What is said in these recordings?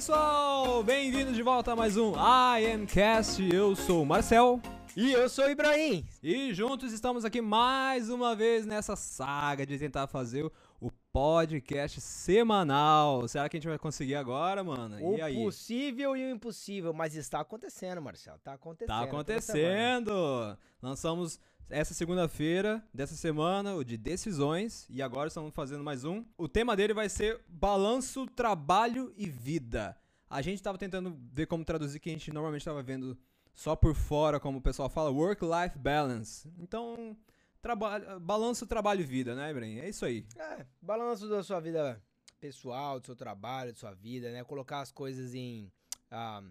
pessoal! Bem-vindos de volta a mais um I Am Cast. Eu sou o Marcel. E eu sou o Ibrahim. E juntos estamos aqui mais uma vez nessa saga de tentar fazer o podcast semanal. Será que a gente vai conseguir agora, mano? O e aí? possível e o impossível, mas está acontecendo, Marcel. Tá acontecendo. Tá toda semana. acontecendo! Lançamos essa segunda-feira dessa semana, o de decisões, e agora estamos fazendo mais um. O tema dele vai ser balanço, trabalho e vida. A gente tava tentando ver como traduzir que a gente normalmente tava vendo só por fora, como o pessoal fala, work-life balance. Então, trabalho, balanço, trabalho e vida, né, Ibrahim? É isso aí. É, balanço da sua vida pessoal, do seu trabalho, da sua vida, né? Colocar as coisas em ah,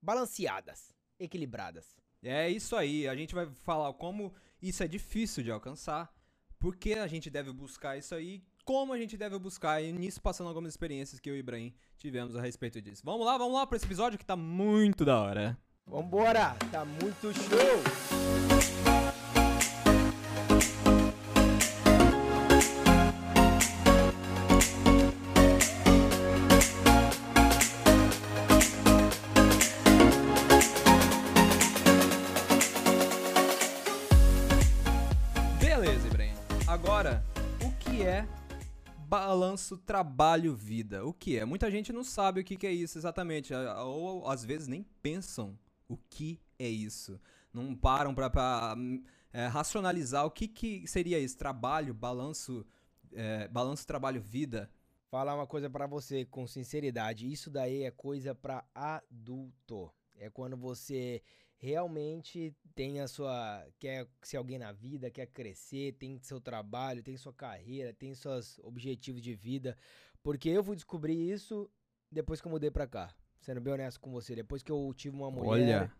balanceadas, equilibradas. É isso aí. A gente vai falar como isso é difícil de alcançar, por que a gente deve buscar isso aí, como a gente deve buscar, e nisso passando algumas experiências que eu e o Ibrahim tivemos a respeito disso. Vamos lá, vamos lá para esse episódio que tá muito da hora. Vambora, tá muito show! Balanço trabalho-vida? O que é? Muita gente não sabe o que é isso exatamente, ou às vezes nem pensam o que é isso. Não param pra, hum, é, racionalizar o que, que seria isso. Trabalho, balanço, é, balanço trabalho-vida. Falar uma coisa pra você com sinceridade, isso daí é coisa pra adulto. É quando você realmente tem a sua quer ser alguém na vida, quer crescer, tem seu trabalho, tem sua carreira, tem seus objetivos de vida. Porque eu fui descobrir isso depois que eu mudei pra cá. Sendo bem honesto com você, depois que eu tive uma mulher, Olha.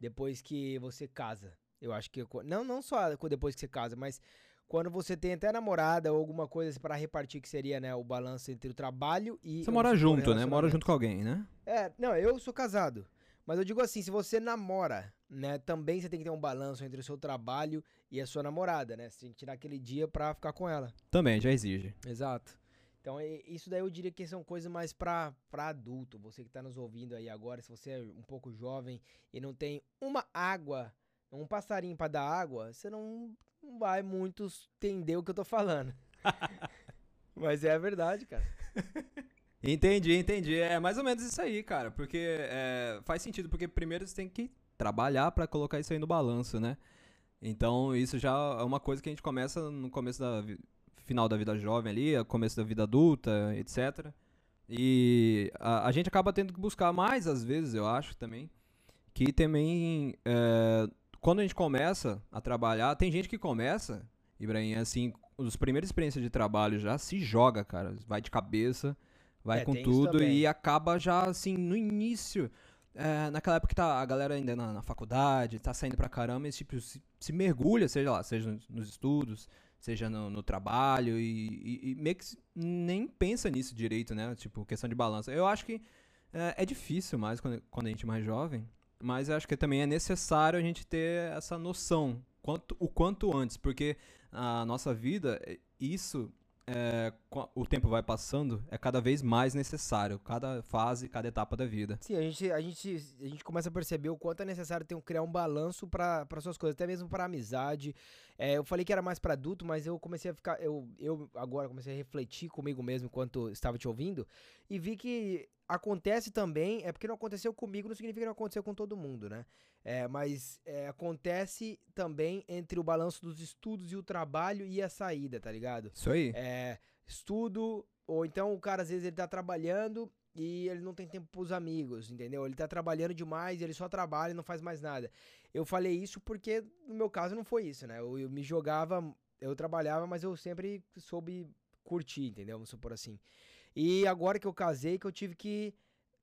depois que você casa. Eu acho que não não só depois que você casa, mas quando você tem até namorada ou alguma coisa pra repartir que seria, né, o balanço entre o trabalho e Você mora junto, né? Mora junto com alguém, né? É, não, eu sou casado. Mas eu digo assim, se você namora, né, também você tem que ter um balanço entre o seu trabalho e a sua namorada, né? Você tem que tirar aquele dia pra ficar com ela. Também, já exige. Exato. Então, isso daí eu diria que são coisas mais pra, pra adulto. Você que tá nos ouvindo aí agora, se você é um pouco jovem e não tem uma água, um passarinho pra dar água, você não, não vai muito entender o que eu tô falando. Mas é a verdade, cara. Entendi, entendi. É mais ou menos isso aí, cara. Porque é, faz sentido, porque primeiro você tem que trabalhar pra colocar isso aí no balanço, né? Então isso já é uma coisa que a gente começa no começo da final da vida jovem ali, começo da vida adulta, etc. E a, a gente acaba tendo que buscar mais às vezes, eu acho também, que também é, quando a gente começa a trabalhar, tem gente que começa, Ibrahim, assim, os primeiras experiências de trabalho já se joga, cara, vai de cabeça, vai É, com tudo e acaba já assim no início. é, naquela época que tá a galera ainda na, na faculdade, tá saindo pra caramba, e tipo, se, se mergulha, seja lá, seja nos, nos estudos, seja no, no trabalho, e, e- e meio que nem pensa nisso direito, né? Tipo, questão de balança. Eu acho que é, é difícil mais quando, quando a gente é mais jovem, mas eu acho que também é necessário a gente ter essa noção quanto, o quanto antes, porque a nossa vida, é- isso, é, o tempo vai passando, é cada vez mais necessário, cada fase, cada etapa da vida. Sim, a gente, a gente, a gente começa a perceber o quanto é necessário ter um, criar um balanço para suas coisas, até mesmo para amizade. É, eu falei que era mais para adulto, mas eu comecei a ficar, eu, eu agora comecei a refletir comigo mesmo enquanto estava te ouvindo e vi que acontece também, é porque não aconteceu comigo, não significa que não aconteceu com todo mundo, né? É, mas é, acontece também entre o balanço dos estudos e o trabalho e a saída, tá ligado? Isso aí. é, estudo, ou então o cara às vezes ele tá trabalhando e ele não tem tempo pros amigos, entendeu? Ele tá trabalhando demais, ele só trabalha e não faz mais nada. Eu falei isso porque no meu caso não foi isso, né? Eu, eu me jogava, eu trabalhava, mas eu sempre soube curtir, entendeu? Vamos supor assim. E agora que eu casei, que eu tive que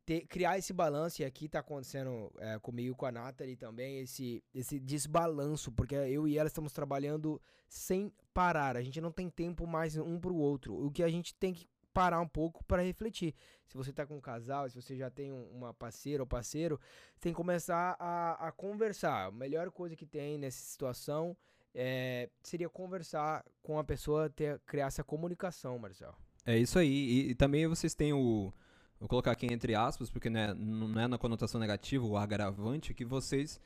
ter- criar esse balanço, e aqui tá acontecendo é, comigo, com a Nathalie também, esse, esse desbalanço, porque eu e ela estamos trabalhando sem parar. A gente não tem tempo mais um pro outro. O que a gente tem que parar um pouco para refletir. Se você tá com um casal, se você já tem um- uma parceira ou parceiro, tem que começar a, a conversar. A melhor coisa que tem nessa situação é, seria conversar com a pessoa, ter, criar essa comunicação, Marcel. É isso aí. E, e também vocês têm o, vou colocar aqui entre aspas, porque não é, não é na conotação negativa, o agravante, que vocês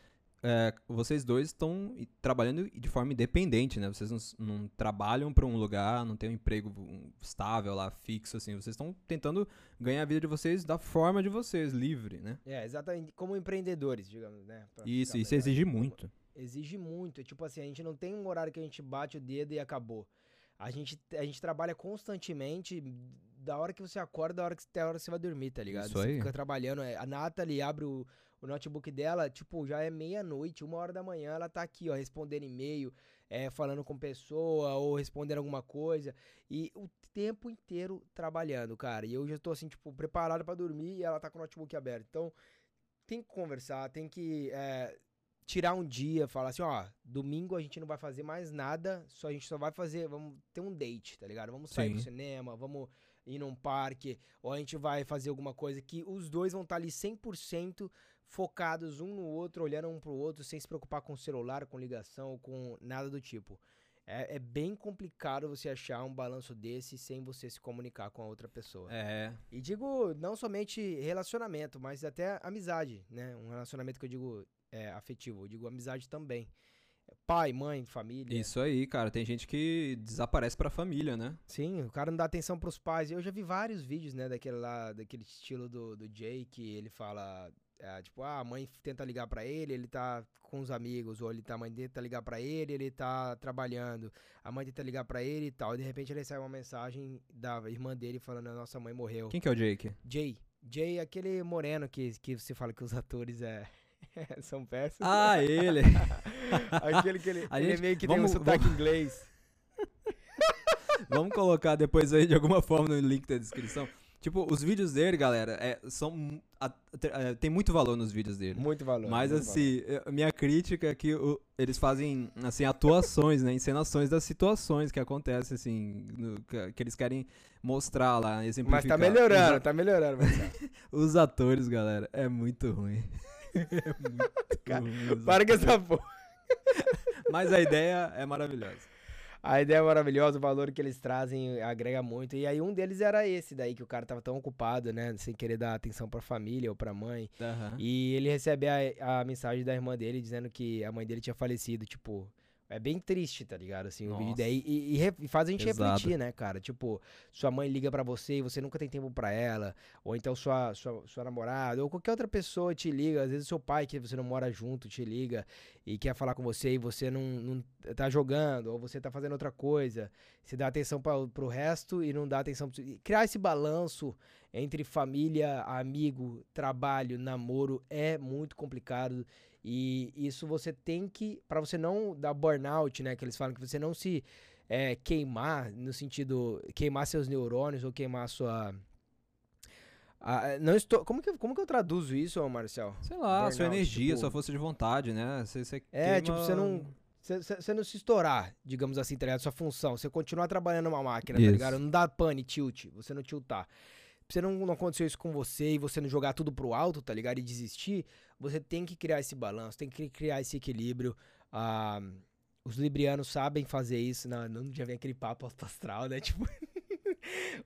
é, vocês dois estão trabalhando de forma independente, né? Vocês não, não trabalham para um lugar, não tem um emprego estável lá, fixo, assim. Vocês estão tentando ganhar a vida de vocês da forma de vocês, livre, né? É, exatamente. Como empreendedores, digamos, né? Pra isso, isso exige muito. Exige muito. Tipo assim, a gente não tem um horário que a gente bate o dedo e acabou. A gente, a gente trabalha constantemente da hora que você acorda, da hora que, até a hora que você vai dormir, tá ligado? Isso aí. Você fica trabalhando. É, a Nathalie abre o o notebook dela, tipo, já é meia-noite, uma hora da manhã, ela tá aqui, ó, respondendo e-mail, é, falando com pessoa ou respondendo alguma coisa. E o tempo inteiro trabalhando, cara. E eu já tô assim, tipo, preparado para dormir e ela tá com o notebook aberto. Então, tem que conversar, tem que é, tirar um dia, falar assim, ó, domingo a gente não vai fazer mais nada, só a gente só vai fazer, vamos ter um date, tá ligado? Vamos sair Sim. pro cinema, vamos ir num parque, ou a gente vai fazer alguma coisa que os dois vão estar tá ali 100% focados um no outro, olhando um pro outro, sem se preocupar com celular, com ligação, com nada do tipo. É, é, bem complicado você achar um balanço desse sem você se comunicar com a outra pessoa. É. E digo não somente relacionamento, mas até amizade, né? Um relacionamento que eu digo é, afetivo, eu digo amizade também. Pai, mãe, família. Isso aí, cara. Tem gente que desaparece pra família, né? Sim, o cara não dá atenção pros pais. Eu já vi vários vídeos, né, daquele lá, daquele estilo do, do Jay, que ele fala é, tipo, ah, a mãe tenta ligar para ele, ele tá com os amigos, ou ele tá, a mãe tenta ligar para ele, ele tá trabalhando. A mãe tenta ligar para ele e tal. E de repente ele recebe uma mensagem da irmã dele falando: a nossa mãe morreu. Quem que é o Jake? Jay. Jay é aquele moreno que, que você fala que os atores é. são péssimos. Ah, ele! aquele que ele, ele gente, meio que vamos, tem um sotaque vamos... inglês. vamos colocar depois aí de alguma forma no link da descrição. Tipo, os vídeos dele, galera, é, são. A, é, tem muito valor nos vídeos dele. Muito valor. Mas muito assim, valor. É, minha crítica é que o, eles fazem assim, atuações, né? Encenações das situações que acontecem, assim, no, que, que, eles querem mostrar lá, exemplificar. Mas tá melhorando, tá melhorando. os atores, galera, é muito ruim. É muito Cara, ruim. Para com essa porra. Mas a ideia é maravilhosa. A ideia é maravilhosa, o valor que eles trazem agrega muito. E aí um deles era esse daí, que o cara tava tão ocupado, né? Sem querer dar atenção pra família ou pra mãe. Uhum. E ele recebe a, a mensagem da irmã dele dizendo que a mãe dele tinha falecido, tipo, é bem triste, tá ligado? Assim, Nossa. o vídeo daí. E, e, e, faz a gente Exato. refletir, né, cara? Tipo, sua mãe liga para você e você nunca tem tempo para ela. Ou então sua, sua, sua namorada, ou qualquer outra pessoa te liga. Às vezes seu pai, que você não mora junto, te liga e quer falar com você e você não, não tá jogando, ou você tá fazendo outra coisa. Você dá atenção pra, pro resto e não dá atenção. Pro... Criar esse balanço entre família, amigo, trabalho, namoro é muito complicado. E isso você tem que, para você não dar burnout, né? Que eles falam que você não se é, queimar, no sentido, queimar seus neurônios ou queimar sua. Ah, não estou. Como que, como que eu traduzo isso, Marcel? Sei lá, burnout, sua energia, tipo, sua força de vontade, né? Você, você é, tipo, você não. Você não se estourar, digamos assim, tá ligado? Sua função. Você continuar trabalhando numa máquina, tá isso. tá ligado? Não dá pane, tilt. Você não tiltar. Você não, não aconteceu isso com você e você não jogar tudo pro alto, tá ligado? E desistir você tem que criar esse balanço, tem que criar esse equilíbrio. Ah, os librianos sabem fazer isso. Não, não já vem aquele papo astral, né? Tipo,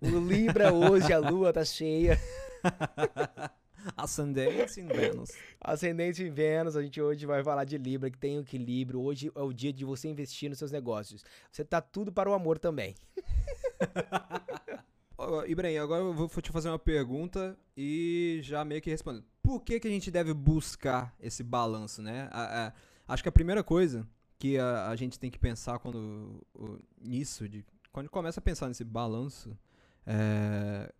o Libra hoje, a lua tá cheia. Ascendente em Vênus. Ascendente em Vênus, a gente hoje vai falar de Libra, que tem equilíbrio. Hoje é o dia de você investir nos seus negócios. Você tá tudo para o amor também. Ibrahim, agora eu vou te fazer uma pergunta e já meio que responder. Por que, que a gente deve buscar esse balanço, né? A, a, acho que a primeira coisa que a, a gente tem que pensar quando o, nisso, de, quando começa a pensar nesse balanço, é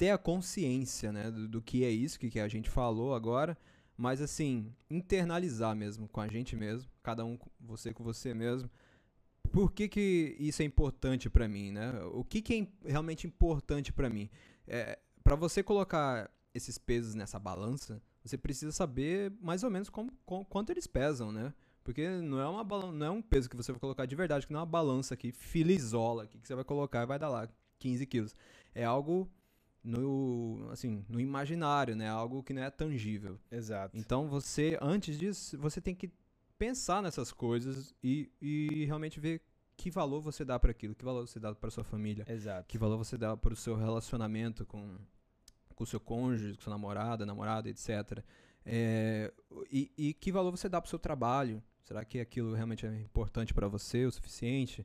ter a consciência, né, do, do que é isso que, que a gente falou agora, mas assim, internalizar mesmo com a gente mesmo, cada um, você com você mesmo, por que, que isso é importante para mim, né? O que, que é realmente importante para mim? É, para você colocar esses pesos nessa balança, você precisa saber mais ou menos como, como, quanto eles pesam, né? Porque não é, uma não é um peso que você vai colocar de verdade, que não é uma balança aqui, filizola que você vai colocar e vai dar lá 15 quilos. É algo no, assim, no imaginário, né? Algo que não é tangível. Exato. Então você, antes disso, você tem que pensar nessas coisas e, e realmente ver que valor você dá para aquilo, que valor você dá para sua família, Exato. que valor você dá para o seu relacionamento com com o seu cônjuge, com sua namorada, namorada, etc. É, e, e que valor você dá pro seu trabalho? Será que aquilo realmente é importante para você o suficiente?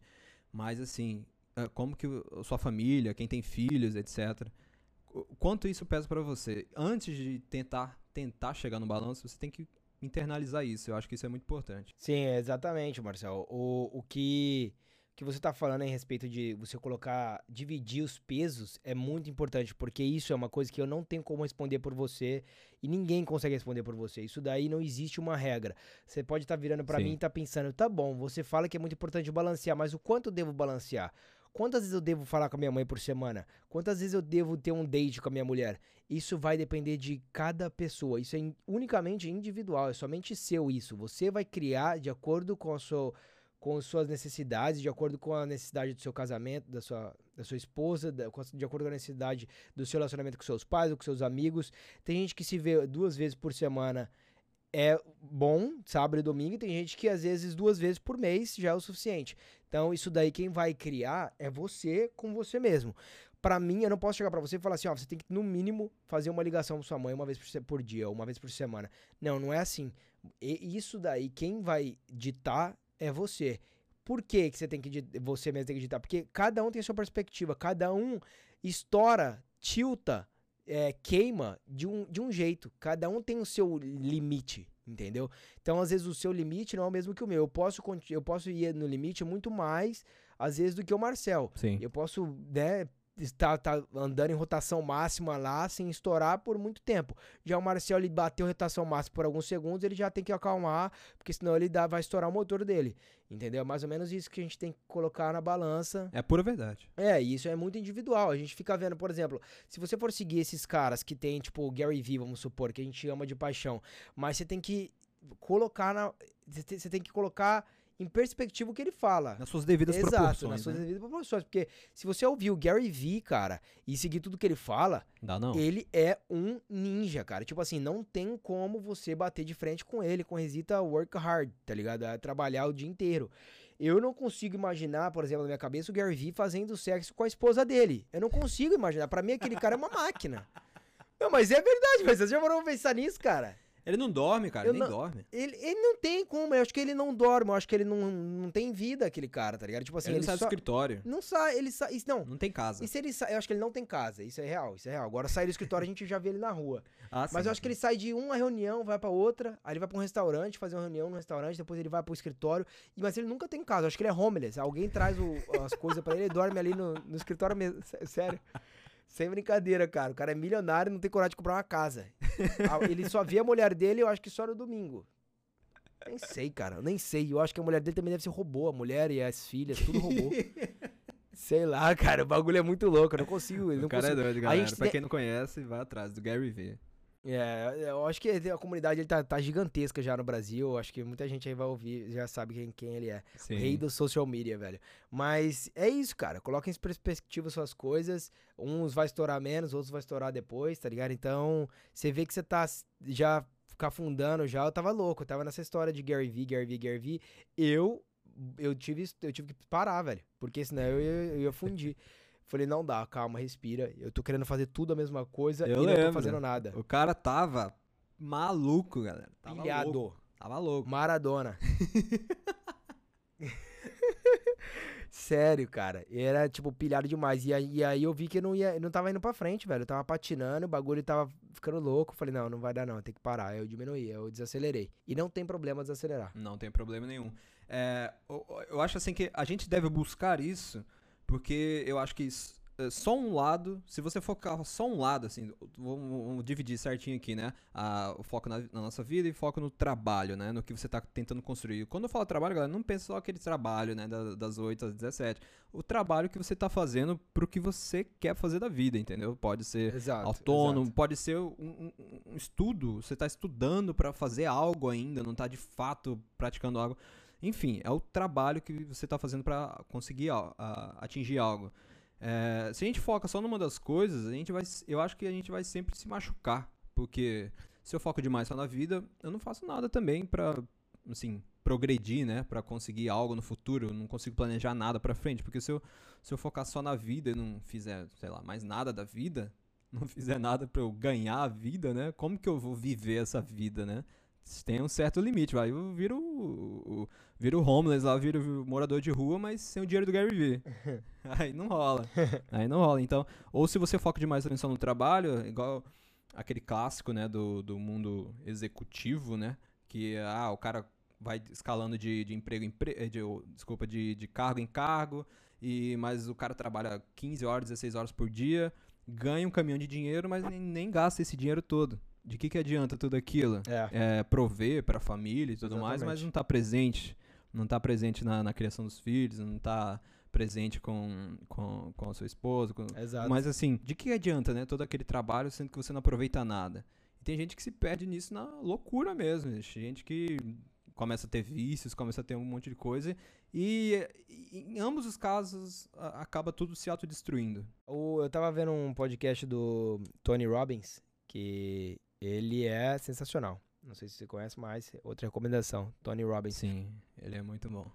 Mas assim, é, como que sua família, quem tem filhos, etc. Quanto isso pesa para você? Antes de tentar tentar chegar no balanço, você tem que internalizar isso. Eu acho que isso é muito importante. Sim, exatamente, Marcel. O, o que que você está falando em respeito de você colocar, dividir os pesos é muito importante, porque isso é uma coisa que eu não tenho como responder por você e ninguém consegue responder por você. Isso daí não existe uma regra. Você pode estar tá virando para mim e tá pensando, tá bom, você fala que é muito importante balancear, mas o quanto eu devo balancear? Quantas vezes eu devo falar com a minha mãe por semana? Quantas vezes eu devo ter um date com a minha mulher? Isso vai depender de cada pessoa. Isso é unicamente individual, é somente seu isso. Você vai criar de acordo com a sua com suas necessidades, de acordo com a necessidade do seu casamento, da sua, da sua esposa, de acordo com a necessidade do seu relacionamento com seus pais ou com seus amigos. Tem gente que se vê duas vezes por semana é bom, sábado e domingo, e tem gente que às vezes duas vezes por mês já é o suficiente. Então, isso daí quem vai criar é você com você mesmo. Para mim, eu não posso chegar para você e falar assim, ó, você tem que no mínimo fazer uma ligação com sua mãe uma vez por, dia, ou uma vez por semana. Não, não é assim. E isso daí quem vai ditar é você. Por que, que você tem que você mesmo tem que digitar? Porque cada um tem a sua perspectiva, cada um estoura, tilta, é, queima de um, de um jeito. Cada um tem o seu limite, entendeu? Então, às vezes, o seu limite não é o mesmo que o meu. Eu posso, eu posso ir no limite muito mais, às vezes, do que o Marcel. Sim. Eu posso, né, está, tá andando em rotação máxima lá sem estourar por muito tempo. Já o Marcel ele bateu rotação máxima por alguns segundos, ele já tem que acalmar, porque senão ele dá, vai estourar o motor dele. Entendeu? É mais ou menos isso que a gente tem que colocar na balança. É pura verdade. É, e isso é muito individual. A gente fica vendo, por exemplo, se você for seguir esses caras que tem, tipo, Gary Vee, vamos supor, que a gente ama de paixão, mas você tem que colocar na. Você tem que colocar em perspectiva o que ele fala. Nas suas devidas Exato, proporções. nas suas né? devidas proporções. Porque se você ouvir o Gary Vee, cara, e seguir tudo que ele fala, Dá não. ele é um ninja, cara. Tipo assim, não tem como você bater de frente com ele, com resita work hard, tá ligado? É trabalhar o dia inteiro. Eu não consigo imaginar, por exemplo, na minha cabeça, o Gary Vee fazendo sexo com a esposa dele. Eu não consigo imaginar. Para mim, aquele cara é uma máquina. Não, mas é verdade, mas você já pra pensar nisso, cara? Ele não dorme, cara, Eu nem não- dorme. Ele, ele não tem como, eu acho que ele não dorme, eu acho que ele não, não tem vida, aquele cara, tá ligado? Tipo assim, ele ele, não sai só... do escritório. Não sai, ele sai. isso- Não, Não tem casa. e se ele sai, eu acho que ele não tem casa, isso é real, isso é real. Agora sair do escritório a gente já vê ele na rua. Ah, Mas sim, eu acho que ele sai de uma reunião, vai pra outra, aí ele vai pra um restaurante, fazer uma reunião no restaurante, depois ele vai pro escritório. Mas ele nunca tem casa, eu acho que ele é homeless. Alguém traz o- as coisas pra ele, ele dorme ali no, no escritório mesmo. Sé- Sério. Sem brincadeira, cara. O cara é milionário e não tem coragem de comprar uma casa. Ah, Ele só vê a mulher dele, eu acho que só no domingo. Nem sei, cara. Nem sei. Eu acho que a mulher dele também deve ser robô. A mulher e as filhas, tudo robô. sei lá, cara. O bagulho é muito louco. Eu não consigo. Eu O não cara consigo. é doido, galera. Pra quem não conhece, vai atrás do Gary Vee. É, eu acho que a comunidade ele tá, tá gigantesca já no Brasil. Eu acho que muita gente aí vai ouvir, já sabe quem, quem ele é. Sim. O rei do social media, velho. Mas é isso, cara. Coloca em perspectiva suas coisas. Uns vai estourar menos, outros vai estourar depois, tá ligado? Então, você vê que você tá já ficar afundando já. Eu tava louco. Eu tava nessa história de Gary Vee, Gary Vee, Gary Vee. Eu, eu, tive, eu tive que parar, velho. Porque senão eu ia, eu ia fundir. Falei, não dá, calma, respira. Eu tô querendo fazer tudo a mesma coisa Eu e não tô lembro. fazendo nada. O cara tava maluco, galera. Tava Pilhado. louco. Tava louco. Maradona. Sério, cara. Era, tipo, pilhado demais. E aí, e aí eu vi que eu não, ia, não tava indo pra frente, velho. Eu tava patinando, o bagulho tava ficando louco. Falei, não, não vai dar não, tem que parar. Aí eu diminuí, eu desacelerei. E não tem problema desacelerar. Não tem problema nenhum. É, eu, eu acho assim que a gente deve buscar isso, porque eu acho que é, só um lado, se você focar só um lado, assim, vamos, vamos dividir certinho aqui, né? A- o foco na, na nossa vida e foco no trabalho, né? No que você tá tentando construir. Quando eu falo trabalho, galera, não pensa só aquele trabalho, né? da- das 8 às 17. O trabalho que você tá fazendo pro que você quer fazer da vida, entendeu? Pode ser Exato. autônomo, exato. pode ser um, um- um estudo, você está estudando para fazer algo ainda, não está de fato praticando algo. Enfim, é o trabalho que você está fazendo para conseguir atingir algo. É, se a gente foca só numa das coisas, a gente vai, eu acho que a gente vai sempre se machucar, porque se eu foco demais só na vida, eu não faço nada também para, assim, progredir, né, para conseguir algo no futuro. Eu não consigo planejar nada para frente, porque se eu, se eu focar só na vida e não fizer, sei lá, mais nada da vida, não fizer nada pra eu ganhar a vida, né? Como que eu vou viver essa vida, né? Tem um certo limite, vai. Eu viro, o- viro homeless lá, viro morador de rua, mas sem o dinheiro do Gary Vee. Aí não rola. Aí não rola. Então, ou se você foca demais atenção no trabalho, igual aquele clássico, né, do, do mundo executivo, né? Que, ah, o cara vai escalando de, de emprego em empre- eh, de, desculpa, de, de cargo em cargo, e, mas o cara trabalha 15 horas, 16 horas por dia, ganha um caminhão de dinheiro, mas nem, nem gasta esse dinheiro todo. De que, que adianta tudo aquilo? É. É, prover pra família e tudo mais, mas Exatamente. não tá presente. Não tá presente na, na criação dos filhos, não tá presente com, com, com a sua esposa. com- Exato. Mas assim, de que adianta, né? Todo aquele trabalho sendo que você não aproveita nada. E tem gente que se perde nisso na loucura mesmo. Gente que começa a ter vícios, começa a ter um monte de coisa. E, e em ambos os casos a- acaba tudo se autodestruindo. O- eu tava vendo um podcast do Tony Robbins, que ele é sensacional. Não sei se você conhece, mas outra recomendação, Tony Robbins. Sim, ele é muito bom.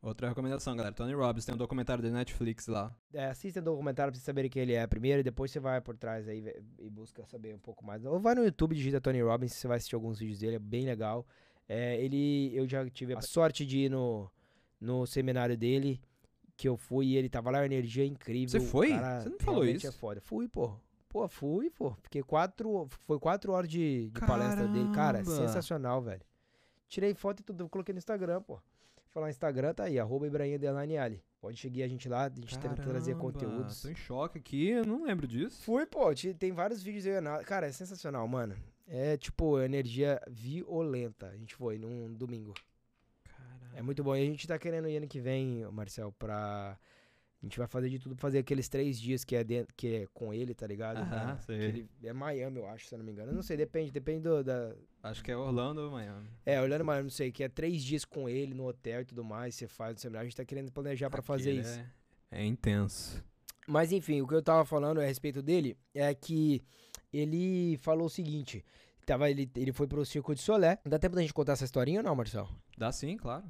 Outra recomendação, galera. Tony Robbins tem um documentário da Netflix lá. É, assista o documentário pra você saber quem ele é primeiro, e depois você vai por trás aí e busca saber um pouco mais. Ou vai no YouTube, digita Tony Robbins, você vai assistir alguns vídeos dele, é bem legal. É, ele, eu já tive a sorte de ir no, no seminário dele, que eu fui e ele tava lá, energia incrível. Você foi? cara Você não falou realmente isso. É foda. Fui, pô. Pô, fui, pô. Fiquei quatro, foi quatro horas de, de palestra dele. Cara, Caramba! sensacional, velho. Tirei foto e tudo, coloquei no Instagram, pô. Falar no Instagram, tá aí, arroba Ibrahim Ali. Pode seguir a gente lá, a gente tenta trazer Caramba, conteúdos. Tô em choque aqui, eu não lembro disso. Fui, pô, tem vários vídeos aí. na- Cara, é sensacional, mano. É tipo energia violenta. A gente foi num domingo. É muito bom. E a gente tá querendo ir ano que vem, Marcel, pra. A gente vai fazer de tudo pra fazer aqueles três dias que é, dentro, que é com ele, tá ligado? Aham, que ele- é Miami, eu acho, se eu não me engano. Eu não sei, depende, depende do, da. Acho que é Orlando ou Miami. É, olhando Miami, não sei, que é três dias com ele no hotel e tudo mais. Você faz no seminário, a gente tá querendo planejar pra fazer Aquele isso. É, é intenso. Mas enfim, o que eu tava falando a respeito dele é que ele falou o seguinte: tava, ele, ele foi pro Circo de Solé. Dá tempo da gente contar essa historinha ou não, Marcel? Dá sim, claro.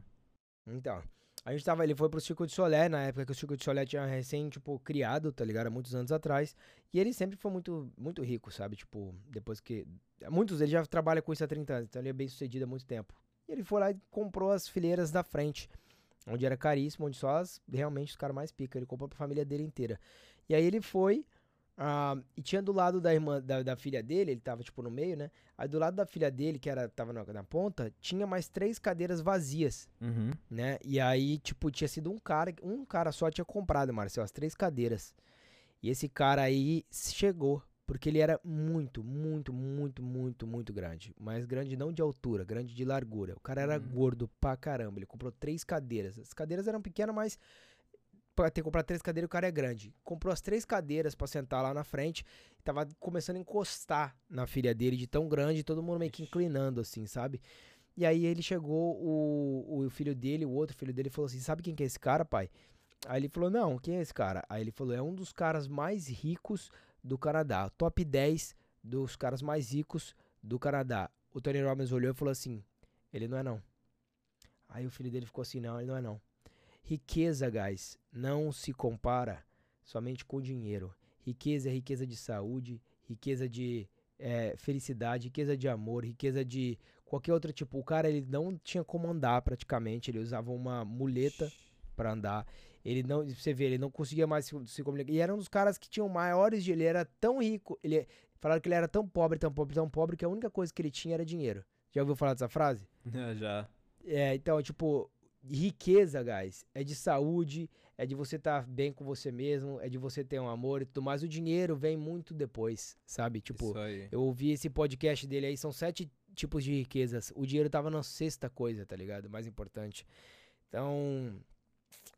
Então. A gente tava, ele foi pro Circo de Solé, na época que o Circo de Solé tinha recém, tipo, criado, tá ligado? Há muitos anos atrás. E ele sempre foi muito, muito rico, sabe? Tipo, depois que. Muitos dele já trabalham com isso há 30 anos, então ele é bem sucedido há muito tempo. E ele foi lá e comprou as fileiras da frente, onde era caríssimo, onde só as, realmente os caras mais pica. Ele comprou pra família dele inteira. E aí ele foi. Ah, e tinha do lado da irmã, da, da filha dele, ele tava tipo no meio, né? Aí do lado da filha dele, que era, tava na, na ponta, tinha mais três cadeiras vazias Uhum. né? E aí, tipo, tinha sido um cara, um cara só tinha comprado, Marcelo, as três cadeiras. E esse cara aí chegou, porque ele era muito, muito, muito, muito, muito grande. Mas grande não de altura, grande de largura. O cara era Uhum. gordo pra caramba. Ele comprou três cadeiras. As cadeiras eram pequenas, mas ter comprado três cadeiras, o cara é grande. Comprou as três cadeiras pra sentar lá na frente. E tava começando a encostar na filha dele de tão grande, todo mundo meio que inclinando, assim, sabe? E aí ele chegou, o, o filho dele, o outro filho dele, falou assim: Sabe quem que é esse cara, pai? Aí ele falou: Não, quem é esse cara? Aí ele falou: É um dos caras mais ricos do Canadá. Top 10 dos caras mais ricos do Canadá. O Tony Robbins olhou e falou assim: Ele não é não. Aí o filho dele ficou assim: Não, ele não é não. Riqueza, guys, não se compara somente com dinheiro. Riqueza é riqueza de saúde, riqueza de eh, felicidade, riqueza de amor, riqueza de qualquer outro tipo. O cara ele não tinha como andar praticamente, ele usava uma muleta pra andar. Ele não, você vê, ele não conseguia mais se, se comunicar. E era um dos caras que tinham maiores de ele era tão rico, ele falaram que ele era tão pobre, tão pobre, tão pobre que a única coisa que ele tinha era dinheiro. Já ouviu falar dessa frase? É, já. É, então, tipo, riqueza, guys, é de saúde, é de você estar bem com você mesmo, é de você ter um amor e tudo mais. O dinheiro vem muito depois, sabe? Tipo, eu ouvi esse podcast dele aí, são sete tipos de riquezas. O dinheiro tava na sexta coisa, tá ligado? Mais importante. Então,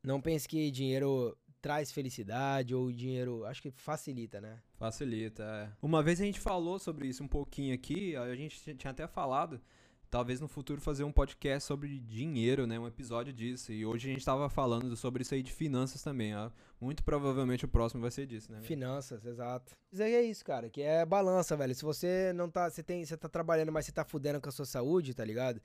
não pense que dinheiro traz felicidade ou dinheiro, acho que facilita, né? Facilita, é. Uma vez a gente falou sobre isso um pouquinho aqui, a gente tinha até falado, talvez no futuro fazer um podcast sobre dinheiro, né? Um episódio disso. E hoje a gente tava falando sobre isso aí de finanças também, ó. Muito provavelmente o próximo vai ser disso, né? Finanças, exato. Isso aí é isso, cara, que é balança, velho. Se você não tá, você tem, você tá trabalhando, mas você tá fudendo com a sua saúde, tá ligado?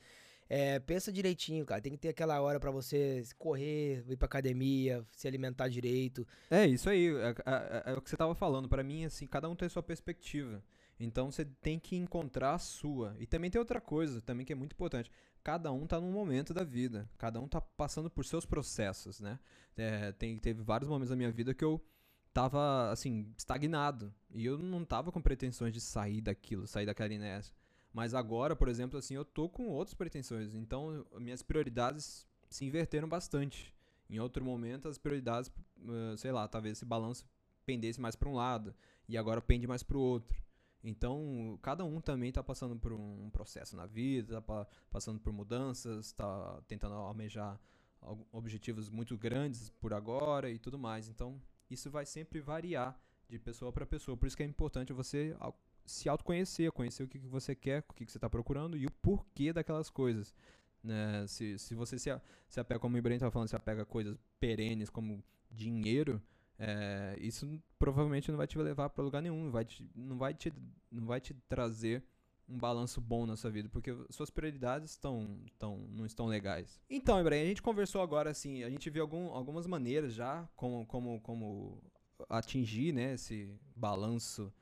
É, pensa direitinho, cara. Tem que ter aquela hora para você correr, ir pra academia, se alimentar direito. É, isso aí. É, é, é o que você tava falando. para mim, assim, cada um tem sua perspectiva. Então você tem que encontrar a sua. E também tem outra coisa, também que é muito importante. Cada um tá num momento da vida. Cada um tá passando por seus processos, né? É, tem, teve vários momentos da minha vida que eu tava, assim, estagnado. E eu não tava com pretensões de sair daquilo, sair daquela inércia. Mas agora, por exemplo, assim, eu tô com outras pretensões. Então, minhas prioridades se inverteram bastante. Em outro momento, as prioridades, uh, sei lá, talvez esse balanço pendesse mais para um lado e agora pende mais para o outro. Então, cada um também está passando por um processo na vida, está passando por mudanças, está tentando almejar objetivos muito grandes por agora e tudo mais. Então, isso vai sempre variar de pessoa para pessoa. Por isso que é importante você se autoconhecer, conhecer o que, que você quer, o que, que você está procurando e o porquê daquelas coisas. Né? Se, se você se, se apega, como o Ibrahim estava falando, se apega a coisas perenes como dinheiro, é, isso provavelmente não vai te levar para lugar nenhum, vai te, não, vai te, não vai te trazer um balanço bom na sua vida, porque suas prioridades não estão legais. Então, Ibrahim, a gente conversou agora assim, a gente viu algum, algumas maneiras já como, como, como atingir né, esse balanço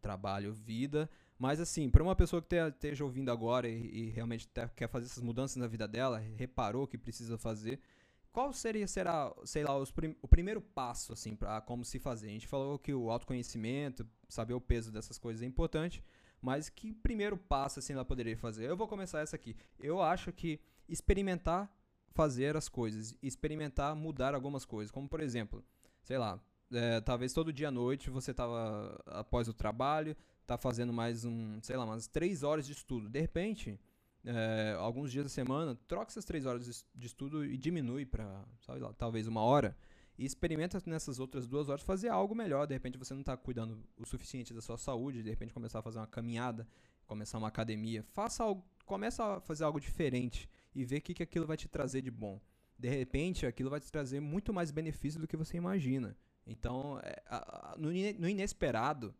trabalho-vida. Mas assim, para uma pessoa que esteja ouvindo agora e, e realmente quer fazer essas mudanças na vida dela, reparou que precisa fazer, qual seria, será, sei lá, prim o primeiro passo, assim, para como se fazer? A gente falou que o autoconhecimento, saber o peso dessas coisas é importante, mas que primeiro passo, assim, ela poderia fazer? Eu vou começar essa aqui. Eu acho que experimentar fazer as coisas, experimentar mudar algumas coisas, como por exemplo, sei lá, é, talvez todo dia à noite você estava após o trabalho, tá fazendo mais um, sei lá, umas três horas de estudo. De repente, é, alguns dias da semana, troca essas três horas de estudo e diminui para, talvez uma hora. E experimenta nessas outras duas horas fazer algo melhor. De repente você não está cuidando o suficiente da sua saúde, de repente começar a fazer uma caminhada, começar uma academia. Faça algo, começa a fazer algo diferente e ver o que, que aquilo vai te trazer de bom. De repente, aquilo vai te trazer muito mais benefício do que você imagina. Então, é, a, a, no, no, inesperado,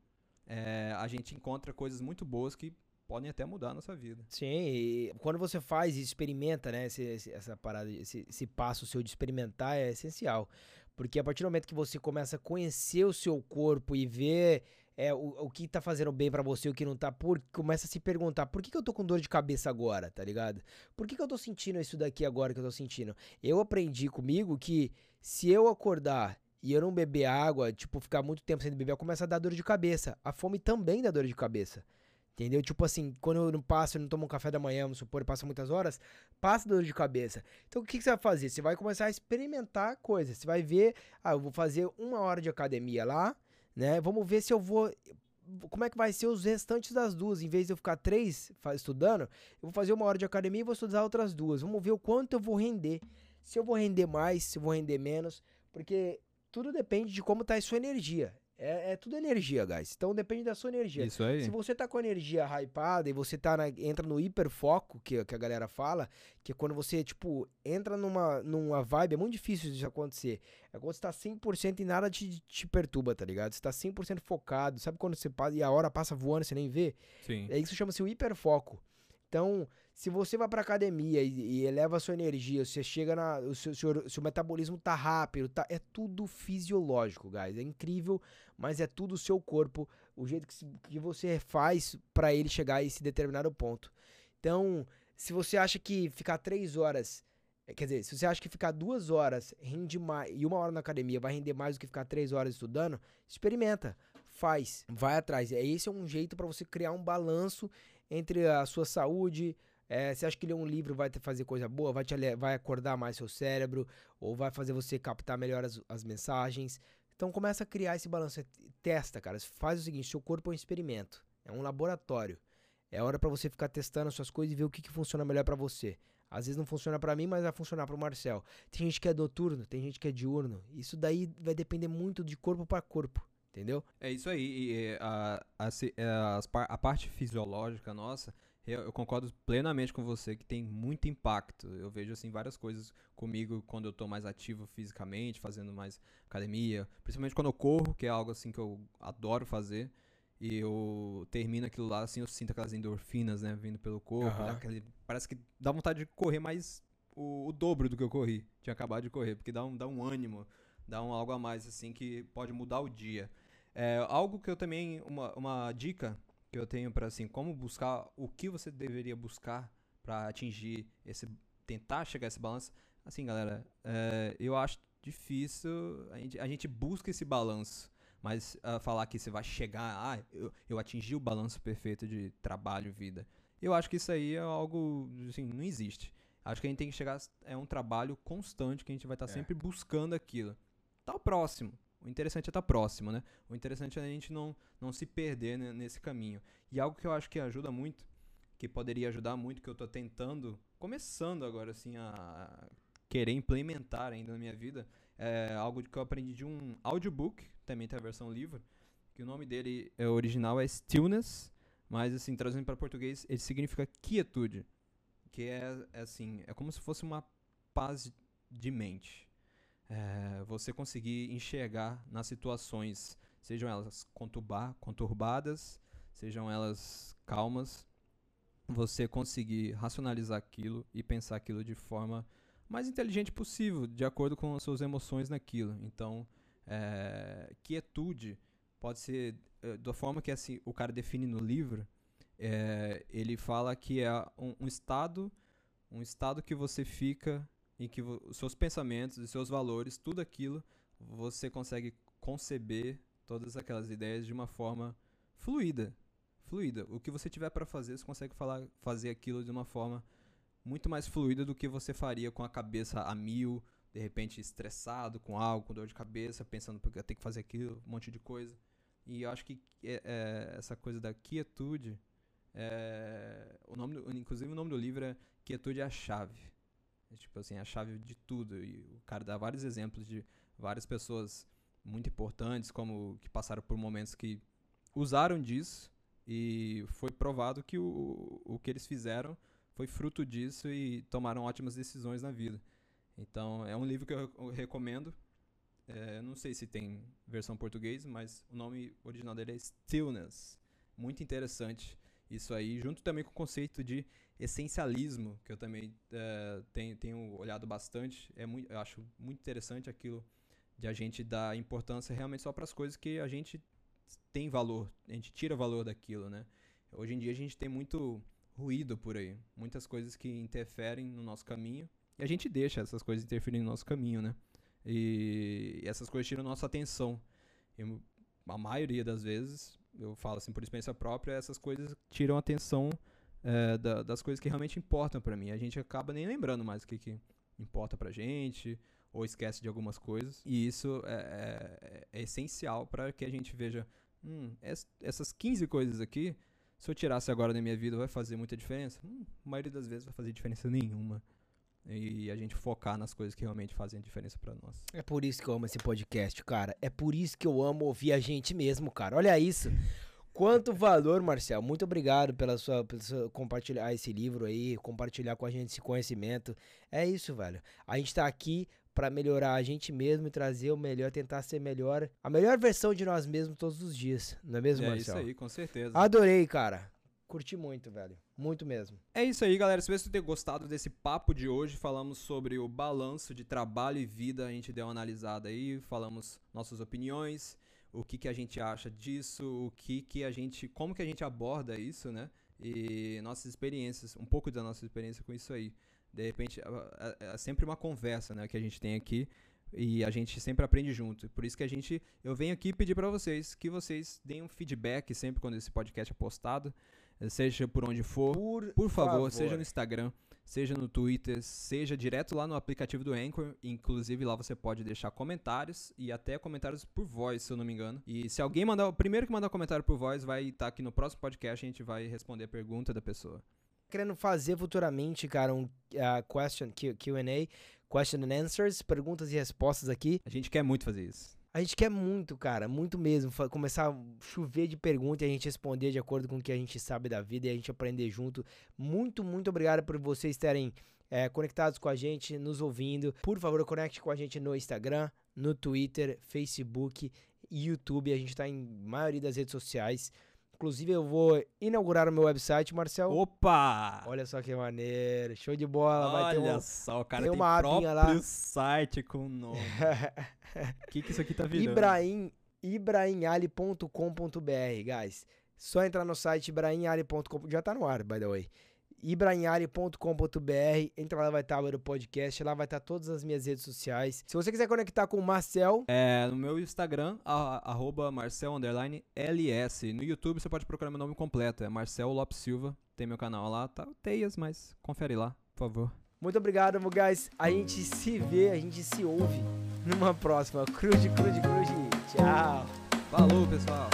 é, a gente encontra coisas muito boas que podem até mudar a nossa vida. Sim, e quando você faz e experimenta, né, esse, essa parada, esse, esse passo seu de experimentar é essencial. Porque a partir do momento que você começa a conhecer o seu corpo e ver é, o, o que tá fazendo bem para você e o que não tá, por, começa a se perguntar, por que, que eu tô com dor de cabeça agora, tá ligado? Por que, que eu tô sentindo isso daqui agora que eu tô sentindo? Eu aprendi comigo que se eu acordar e eu não beber água, tipo, ficar muito tempo sem beber, começa a dar dor de cabeça. A fome também dá dor de cabeça. Entendeu? Tipo assim, quando eu não passo, eu não tomo um café da manhã, vamos supor, passa muitas horas, passa dor de cabeça. Então o que, que, você vai fazer? Você vai começar a experimentar coisas. Você vai ver, ah, eu vou fazer uma hora de academia lá, né? Vamos ver se eu vou. Como é que vai ser os restantes das duas? Em vez de eu ficar três estudando, eu vou fazer uma hora de academia e vou estudar outras duas. Vamos ver o quanto eu vou render. Se eu vou render mais, se eu vou render menos. Porque tudo depende de como tá a sua energia. É, é, tudo energia, guys. Então depende da sua energia. Isso aí. Se você tá com a energia hypada e você tá na, entra no hiperfoco, que, que a galera fala, que é quando você, tipo, entra numa, numa vibe, é muito difícil isso acontecer. É quando você tá 100% e nada te, te perturba, tá ligado? Você tá 100% focado. Sabe quando você passa e a hora passa voando, você nem vê? Sim. É isso chama-se o hiperfoco. Então, se você vai pra academia e, e eleva a sua energia, você chega na. O seu, seu, seu, metabolismo tá rápido, tá, é tudo fisiológico, guys. É incrível, mas é tudo o seu corpo, o jeito que, que você faz para ele chegar a esse determinado ponto. Então, se você acha que ficar três horas. É, quer dizer, se você acha que ficar duas horas rende mais e uma hora na academia vai render mais do que ficar três horas estudando, experimenta, faz, vai atrás. É esse é um jeito para você criar um balanço entre a sua saúde, é, você acha que ler um livro vai te fazer coisa boa? Vai, te, vai acordar mais seu cérebro? Ou vai fazer você captar melhor as, as mensagens? Então começa a criar esse balanço. Testa, cara. Faz o seguinte: seu corpo é um experimento. É um laboratório. É hora para você ficar testando as suas coisas e ver o que, que funciona melhor para você. Às vezes não funciona para mim, mas vai funcionar para o Marcel. Tem gente que é noturno, tem gente que é diurno. Isso daí vai depender muito de corpo para corpo, entendeu? É isso aí. E, a, a, a, a parte fisiológica nossa eu, concordo plenamente com você que tem muito impacto. Eu vejo assim várias coisas comigo quando eu estou mais ativo fisicamente, fazendo mais academia, principalmente quando eu corro, que é algo assim que eu adoro fazer. e eu termino aquilo lá, assim, eu sinto aquelas endorfinas, né, vindo pelo corpo. Aham. aquele- parece que dá vontade de correr mais o, o dobro do que eu corri. Tinha acabado de correr, porque dá um, dá um ânimo, dá um algo a mais, assim, que pode mudar o dia. É, algo que eu também, uma, uma dica que eu tenho pra, assim, como buscar, o que você deveria buscar pra atingir esse, tentar chegar a esse balanço. Assim, galera, é, eu acho difícil, a gente, a gente busca esse balanço. Mas ah, falar que você vai chegar, ah, eu, eu atingi o balanço perfeito de trabalho e vida. Eu acho que isso aí é algo, assim, não existe. Acho que a gente tem que chegar, é um trabalho constante que a gente vai estar É. sempre buscando aquilo. Tá próximo. O interessante é estar próximo, né? O interessante é a gente não, não se perder né, nesse caminho. E algo que eu acho que ajuda muito, que poderia ajudar muito, que eu tô tentando, começando agora, assim, a querer implementar ainda na minha vida, é algo que eu aprendi de um audiobook, também tem a versão livro, que o nome dele é original é Stillness, mas assim, traduzindo para português, ele significa quietude, que é, é assim, é como se fosse uma paz de mente. É, você conseguir enxergar nas situações, sejam elas conturbar, conturbadas, sejam elas calmas, você conseguir racionalizar aquilo e pensar aquilo de forma mais inteligente possível, de acordo com as suas emoções naquilo. Então, é, quietude pode ser é, da forma que assim, o cara define no livro. é, ele fala que é um, um estado, um estado que você fica em que os seus pensamentos, os seus valores, tudo aquilo, você consegue conceber todas aquelas ideias de uma forma fluida, fluida. O que você tiver para fazer, você consegue falar, fazer aquilo de uma forma muito mais fluida do que você faria com a cabeça a mil, de repente estressado com algo, com dor de cabeça, pensando porque tem que fazer aquilo, um monte de coisa. E eu acho que é- é, essa coisa da quietude, é, o nome, do- inclusive o nome do livro é Quietude é a chave. É, tipo assim, a chave de tudo. E o cara dá vários exemplos de várias pessoas muito importantes, como que passaram por momentos que usaram disso e foi provado que o, o que eles fizeram foi fruto disso e tomaram ótimas decisões na vida. Então, é um livro que eu rec- eu recomendo. É, não sei se tem versão português, mas o nome original dele é Stillness. Muito interessante isso aí, junto também com o conceito de essencialismo, que eu também é, tenho, tenho olhado bastante. É muito, eu acho muito interessante aquilo de a gente dar importância realmente só para as coisas que a gente tem valor, a gente tira valor daquilo, né? Hoje em dia a gente tem muito ruído por aí, muitas coisas que interferem no nosso caminho e a gente deixa essas coisas interferirem no nosso caminho, né? E essas coisas tiram nossa atenção. A maioria das vezes, eu falo assim por experiência própria, essas coisas tiram a atenção é, da- das coisas que realmente importam pra mim. A gente acaba nem lembrando mais o que, que importa pra gente, ou esquece de algumas coisas. E isso é, é- é essencial para que a gente veja, hum, es- essas 15 coisas aqui, se eu tirasse agora da minha vida, vai fazer muita diferença? Hum, a maioria das vezes vai fazer diferença nenhuma. E a gente focar nas coisas que realmente fazem diferença pra nós. É por isso que eu amo esse podcast, cara. É por isso que eu amo ouvir a gente mesmo, cara. Olha isso. Quanto valor, Marcel. Muito obrigado pela sua, pela sua compartilhar esse livro aí, compartilhar com a gente esse conhecimento. É isso, velho. A gente tá aqui pra melhorar a gente mesmo e trazer o melhor, tentar ser melhor, a melhor versão de nós mesmos todos os dias. Não é mesmo, é Marcel? isso aí, com certeza. Adorei, cara. Curti muito, velho. Muito mesmo. É isso aí, galera. Espero que vocês tenham gostado desse papo de hoje. Falamos sobre o balanço de trabalho e vida. A gente deu uma analisada aí, falamos nossas opiniões, o que, que a gente acha disso, o que, que a gente. como que a gente aborda isso, né? E nossas experiências, um pouco da nossa experiência com isso aí. De repente, é, é- é sempre uma conversa, né, que a gente tem aqui. E a gente sempre aprende junto. Por isso que a gente. Eu venho aqui pedir pra vocês que vocês deem um feedback sempre quando esse podcast é postado. Seja por onde for. Por, Por favor, seja no Instagram, seja no Twitter, seja direto lá no aplicativo do Anchor. Inclusive lá você pode deixar comentários e até comentários por voz, se eu não me engano. E se alguém mandar, o primeiro que mandar comentário por voz vai estar aqui no próximo podcast, a gente vai responder a pergunta da pessoa. querendo fazer futuramente, cara, um uh, question Q&A, question and answers, perguntas e respostas aqui. A gente quer muito fazer isso. A gente quer muito, cara, muito mesmo, começar a chover de perguntas e a gente responder de acordo com o que a gente sabe da vida e a gente aprender junto. Muito, muito obrigado por vocês estarem é, conectados com a gente, nos ouvindo. Por favor, conecte com a gente no Instagram, no Twitter, Facebook, YouTube. A gente tá em maioria das redes sociais. Inclusive, eu vou inaugurar o meu website, Marcel. Opa! Olha só que maneiro. Show de bola. Vai ter Olha um... só, o cara tem tem, uma próprio lá. site com nome. O que, que isso aqui tá virando? Ibrahim, ibrahimali.com.br, guys. Só entrar no site ibrahimali.com. Já tá no ar, by the way. ibrahimali.com.br. Entra lá, vai estar o podcast. Lá vai estar todas as minhas redes sociais. Se você quiser conectar com o Marcel, É, no meu Instagram, a- arroba Marcel LS. No YouTube você pode procurar meu nome completo, é Marcel Lopes Silva. Tem meu canal lá, tá teias, mas confere lá, por favor. muito obrigado, guys. A gente se vê, a gente se ouve numa próxima. Crude, crude, crude. Tchau. Falou, pessoal!